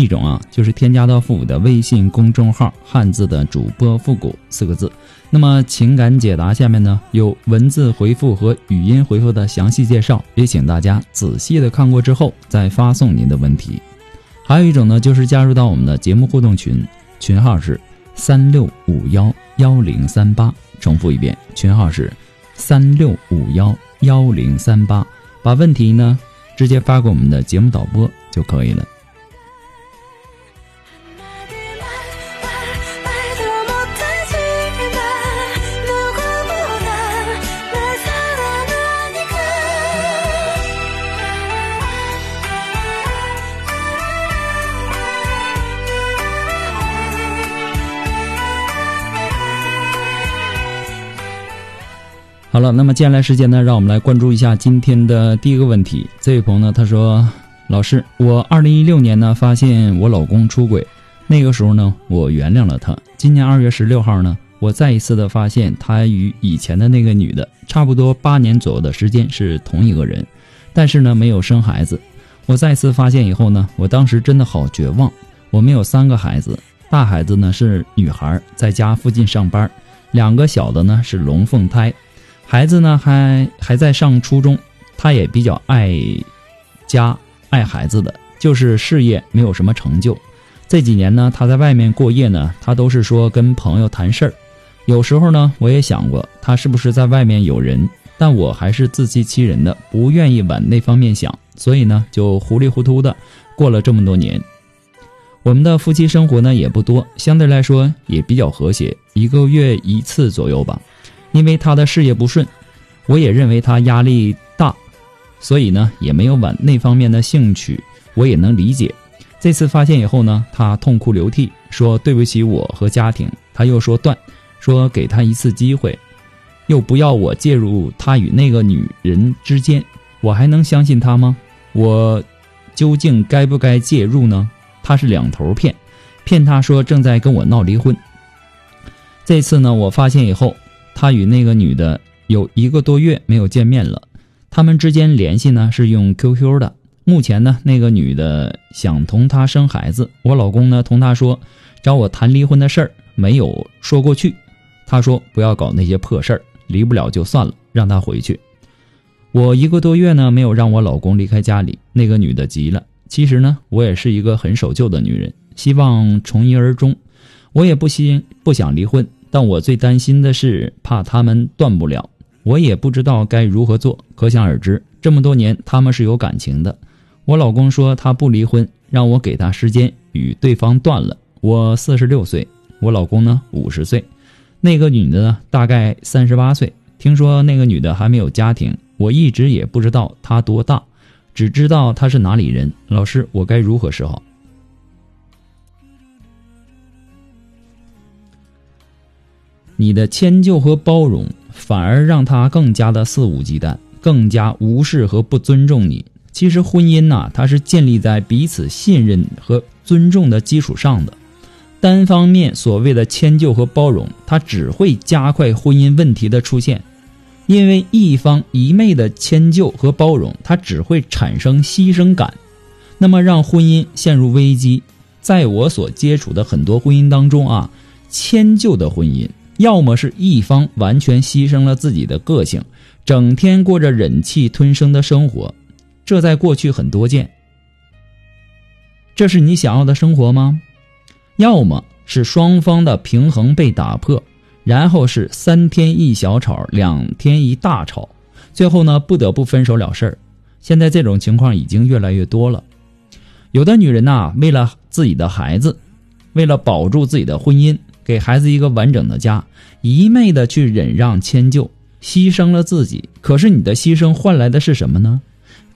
一种啊就是添加到复古的微信公众号“汉字的主播复古”四个字。那么情感解答下面呢有文字回复和语音回复的详细介绍，也请大家仔细的看过之后再发送您的问题。还有一种呢就是加入到我们的节目互动群，群号是三六五幺幺零三八，重复一遍，群号是三六五幺幺零三八，把问题呢直接发给我们的节目导播就可以了。那么接下来时间呢，让我们来关注一下今天的第一个问题。这位朋友呢，他说：“老师，我二零一六年呢发现我老公出轨，那个时候呢我原谅了他。今年二月十六号呢，我再一次的发现他与以前的那个女的差不多八年左右的时间是同一个人，但是呢没有生孩子。我再次发现以后呢，我当时真的好绝望。我们有三个孩子，大孩子呢是女孩，在家附近上班，两个小的呢是龙凤胎。”孩子呢还还在上初中，他也比较爱家爱孩子的，就是事业没有什么成就。这几年呢，他在外面过夜呢，他都是说跟朋友谈事儿。有时候呢，我也想过他是不是在外面有人，但我还是自欺欺人的，不愿意往那方面想，所以呢，就糊里糊涂的过了这么多年。我们的夫妻生活呢也不多，相对来说也比较和谐，一个月一次左右吧。因为他的事业不顺，我也认为他压力大，所以呢也没有往那方面的兴趣，我也能理解。这次发现以后呢，他痛哭流涕，说对不起我和家庭。他又说断，说给他一次机会，又不要我介入他与那个女人之间，我还能相信他吗？我究竟该不该介入呢？他是两头骗，骗他说正在跟我闹离婚。这次呢，我发现以后。他与那个女的有一个多月没有见面了，他们之间联系呢是用 QQ 的。目前呢，那个女的想同他生孩子，我老公呢同他说找我谈离婚的事儿没有说过去，他说不要搞那些破事儿，离不了就算了，让他回去。我一个多月呢没有让我老公离开家里，那个女的急了。其实呢，我也是一个很守旧的女人，希望从一而终，我也不希不想离婚。但我最担心的是，怕他们断不了，我也不知道该如何做。可想而知，这么多年他们是有感情的。我老公说他不离婚，让我给他时间与对方断了。我四十六岁，我老公呢五十岁，那个女的呢大概三十八岁。听说那个女的还没有家庭，我一直也不知道她多大，只知道她是哪里人。老师，我该如何是好？你的迁就和包容，反而让他更加的肆无忌惮，更加无视和不尊重你。其实婚姻呐，它是建立在彼此信任和尊重的基础上的。单方面所谓的迁就和包容，它只会加快婚姻问题的出现。因为一方一昧的迁就和包容，它只会产生牺牲感，那么让婚姻陷入危机。在我所接触的很多婚姻当中啊，迁就的婚姻。要么是一方完全牺牲了自己的个性，整天过着忍气吞声的生活，这在过去很多见。这是你想要的生活吗？要么是双方的平衡被打破，然后是三天一小吵，两天一大吵，最后呢不得不分手了事儿。现在这种情况已经越来越多了。有的女人呐，为了自己的孩子，为了保住自己的婚姻，给孩子一个完整的家，一昧的去忍让迁就，牺牲了自己。可是你的牺牲换来的是什么呢？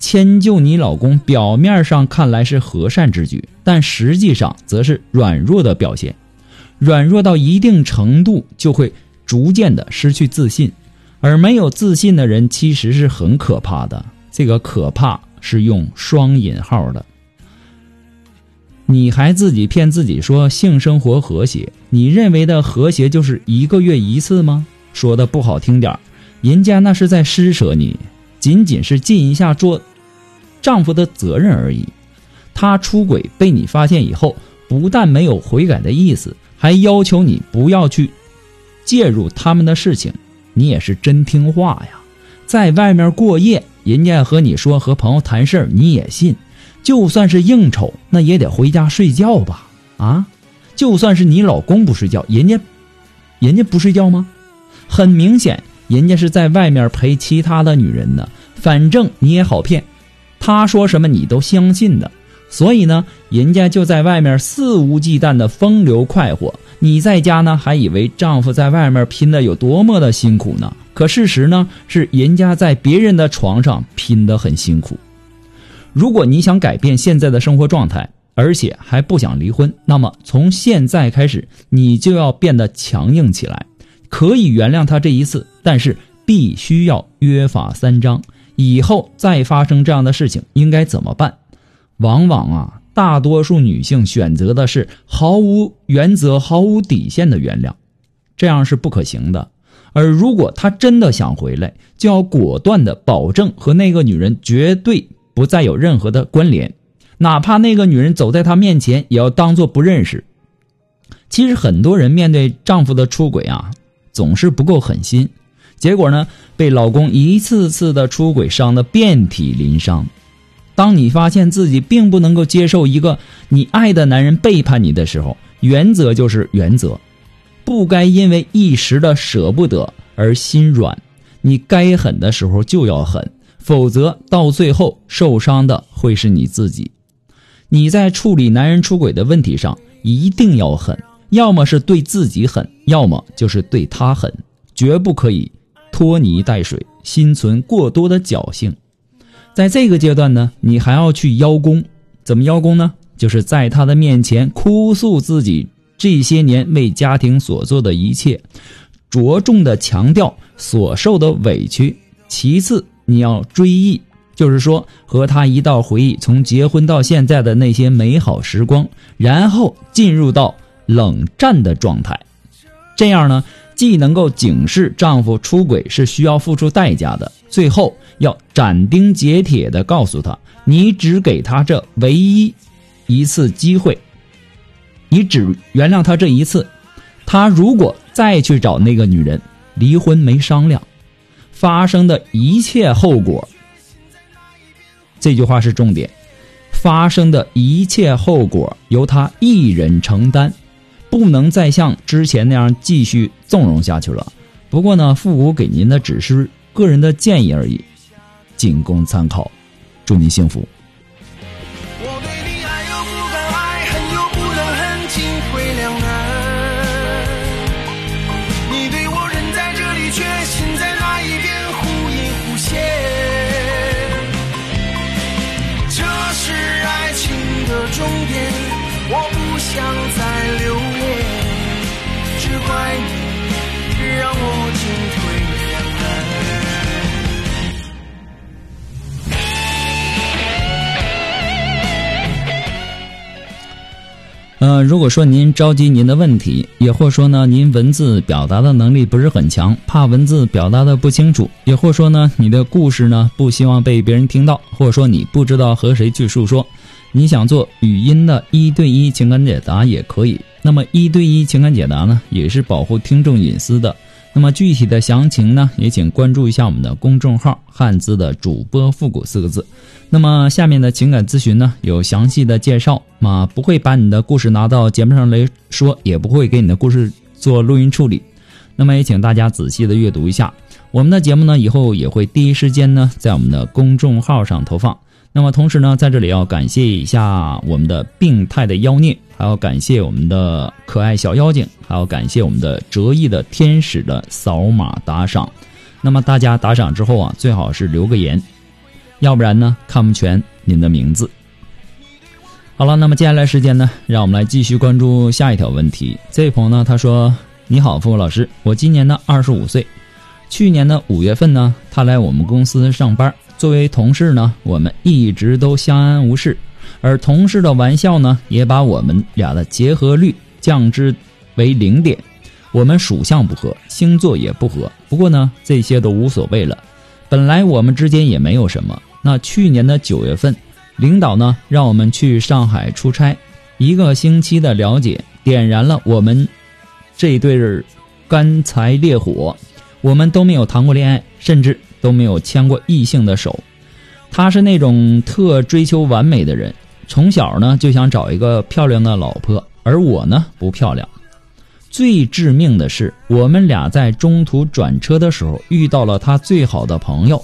迁就你老公，表面上看来是和善之举，但实际上则是软弱的表现。软弱到一定程度，就会逐渐的失去自信，而没有自信的人其实是很可怕的。这个可怕是用双引号的。你还自己骗自己说性生活和谐，你认为的和谐就是一个月一次吗？说的不好听点人家那是在施舍你，仅仅是尽一下做丈夫的责任而已。他出轨被你发现以后，不但没有悔改的意思，还要求你不要去介入他们的事情。你也是真听话呀，在外面过夜，人家和你说和朋友谈事，你也信。就算是应酬，那也得回家睡觉吧？啊，就算是你老公不睡觉，人家，人家不睡觉吗？很明显，人家是在外面陪其他的女人呢。反正你也好骗，他说什么你都相信的。所以呢，人家就在外面肆无忌惮的风流快活，你在家呢还以为丈夫在外面拼的有多么的辛苦呢？可事实呢是，人家在别人的床上拼的很辛苦。如果你想改变现在的生活状态，而且还不想离婚，那么从现在开始，你就要变得强硬起来。可以原谅他这一次，但是必须要约法三章。以后再发生这样的事情，应该怎么办？往往啊，大多数女性选择的是毫无原则、毫无底线的原谅，这样是不可行的。而如果他真的想回来，就要果断的保证和那个女人绝对。不再有任何的关联，哪怕那个女人走在他面前，也要当做不认识。其实很多人面对丈夫的出轨啊，总是不够狠心，结果呢，被老公一次次的出轨伤得遍体鳞伤。当你发现自己并不能够接受一个你爱的男人背叛你的时候，原则就是原则，不该因为一时的舍不得而心软，你该狠的时候就要狠。否则，到最后受伤的会是你自己。你在处理男人出轨的问题上一定要狠，要么是对自己狠，要么就是对他狠，绝不可以拖泥带水，心存过多的侥幸。在这个阶段呢，你还要去邀功，怎么邀功呢？就是在他的面前哭诉自己这些年为家庭所做的一切，着重的强调所受的委屈。其次。你要追忆，就是说和他一道回忆从结婚到现在的那些美好时光，然后进入到冷战的状态。这样呢，既能够警示丈夫出轨是需要付出代价的，最后要斩钉截铁的告诉他，你只给他这唯一一次机会，你只原谅他这一次。他如果再去找那个女人，离婚没商量。发生的一切后果，这句话是重点。发生的一切后果由他一人承担，不能再像之前那样继续纵容下去了。不过呢，复古给您的只是个人的建议而已，仅供参考。祝您幸福。终点，我不想再留恋，只怪你让我解脱。呃，如果说您着急您的问题，也或说呢，您文字表达的能力不是很强，怕文字表达的不清楚，也或说呢，你的故事呢不希望被别人听到，或者说你不知道和谁去诉说，你想做语音的一对一情感解答也可以。那么一对一情感解答呢，也是保护听众隐私的。那么具体的详情呢，也请关注一下我们的公众号“汉字的主播复古”四个字。那么下面的情感咨询呢，有详细的介绍啊，不会把你的故事拿到节目上来说，也不会给你的故事做录音处理。那么也请大家仔细的阅读一下我们的节目呢，以后也会第一时间呢在我们的公众号上投放。那么同时呢，在这里要感谢一下我们的病态的妖孽，还要感谢我们的可爱小妖精，还要感谢我们的折翼的天使的扫码打赏。那么大家打赏之后啊，最好是留个言，要不然呢看不全您的名字。好了，那么接下来时间呢，让我们来继续关注下一条问题。这位朋友呢，他说：“你好，付老师，我今年呢二十五岁，去年的五月份呢，他来我们公司上班。”作为同事呢，我们一直都相安无事，而同事的玩笑呢，也把我们俩的结合率降至为零点。我们属相不合，星座也不合，不过呢，这些都无所谓了。本来我们之间也没有什么。那去年的九月份，领导呢让我们去上海出差，一个星期的了解点燃了我们这对儿干柴烈火。我们都没有谈过恋爱，甚至。都没有牵过异性的手，他是那种特追求完美的人，从小呢就想找一个漂亮的老婆，而我呢不漂亮。最致命的是，我们俩在中途转车的时候遇到了他最好的朋友，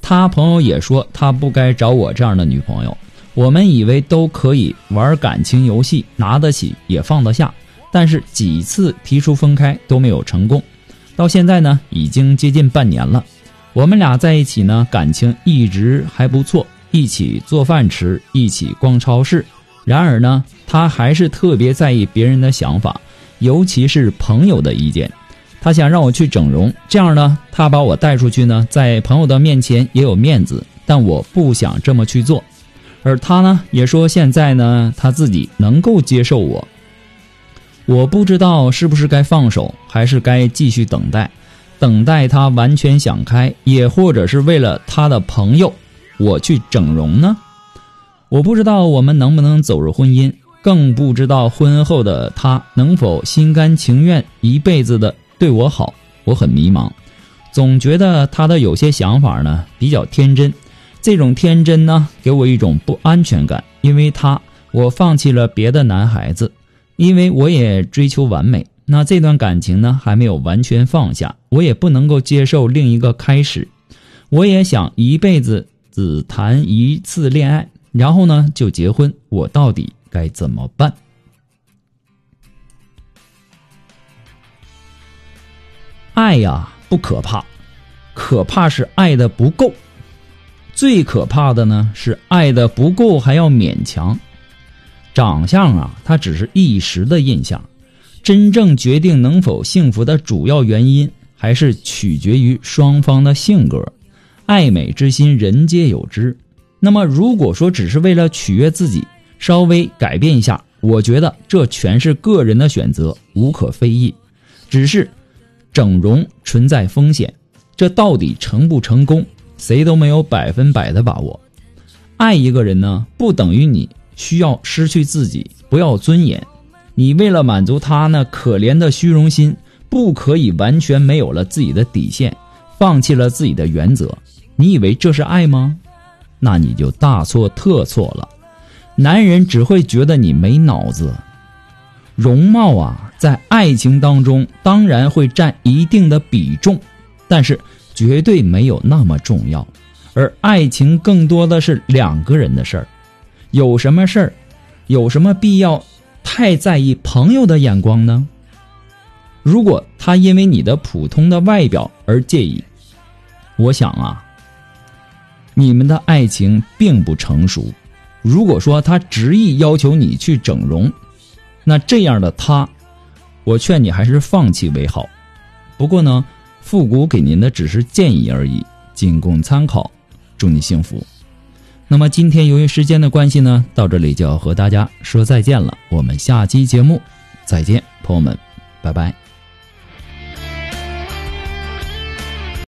他朋友也说他不该找我这样的女朋友。我们以为都可以玩感情游戏，拿得起也放得下，但是几次提出分开都没有成功，到现在呢已经接近半年了。我们俩在一起呢，感情一直还不错，一起做饭吃，一起逛超市。然而呢，他还是特别在意别人的想法，尤其是朋友的意见。他想让我去整容，这样呢，他把我带出去呢，在朋友的面前也有面子。但我不想这么去做，而他呢，也说现在呢，他自己能够接受我。我不知道是不是该放手，还是该继续等待。等待他完全想开，也或者是为了他的朋友，我去整容呢？我不知道我们能不能走入婚姻，更不知道婚后的他能否心甘情愿一辈子的对我好。我很迷茫，总觉得他的有些想法呢比较天真，这种天真呢给我一种不安全感。因为他，我放弃了别的男孩子，因为我也追求完美。那这段感情呢，还没有完全放下，我也不能够接受另一个开始。我也想一辈子只谈一次恋爱，然后呢就结婚。我到底该怎么办？爱呀，不可怕，可怕是爱的不够。最可怕的呢，是爱的不够还要勉强。长相啊，它只是一时的印象。真正决定能否幸福的主要原因，还是取决于双方的性格。爱美之心，人皆有之。那么，如果说只是为了取悦自己，稍微改变一下，我觉得这全是个人的选择，无可非议。只是，整容存在风险，这到底成不成功，谁都没有百分百的把握。爱一个人呢，不等于你需要失去自己，不要尊严。你为了满足他那可怜的虚荣心，不可以完全没有了自己的底线，放弃了自己的原则。你以为这是爱吗？那你就大错特错了。男人只会觉得你没脑子。容貌啊，在爱情当中当然会占一定的比重，但是绝对没有那么重要。而爱情更多的是两个人的事儿，有什么事儿，有什么必要？太在意朋友的眼光呢？如果他因为你的普通的外表而介意，我想啊，你们的爱情并不成熟。如果说他执意要求你去整容，那这样的他，我劝你还是放弃为好。不过呢，复古给您的只是建议而已，仅供参考。祝你幸福。那么今天由于时间的关系呢，到这里就要和大家说再见了。我们下期节目再见，朋友们，拜拜。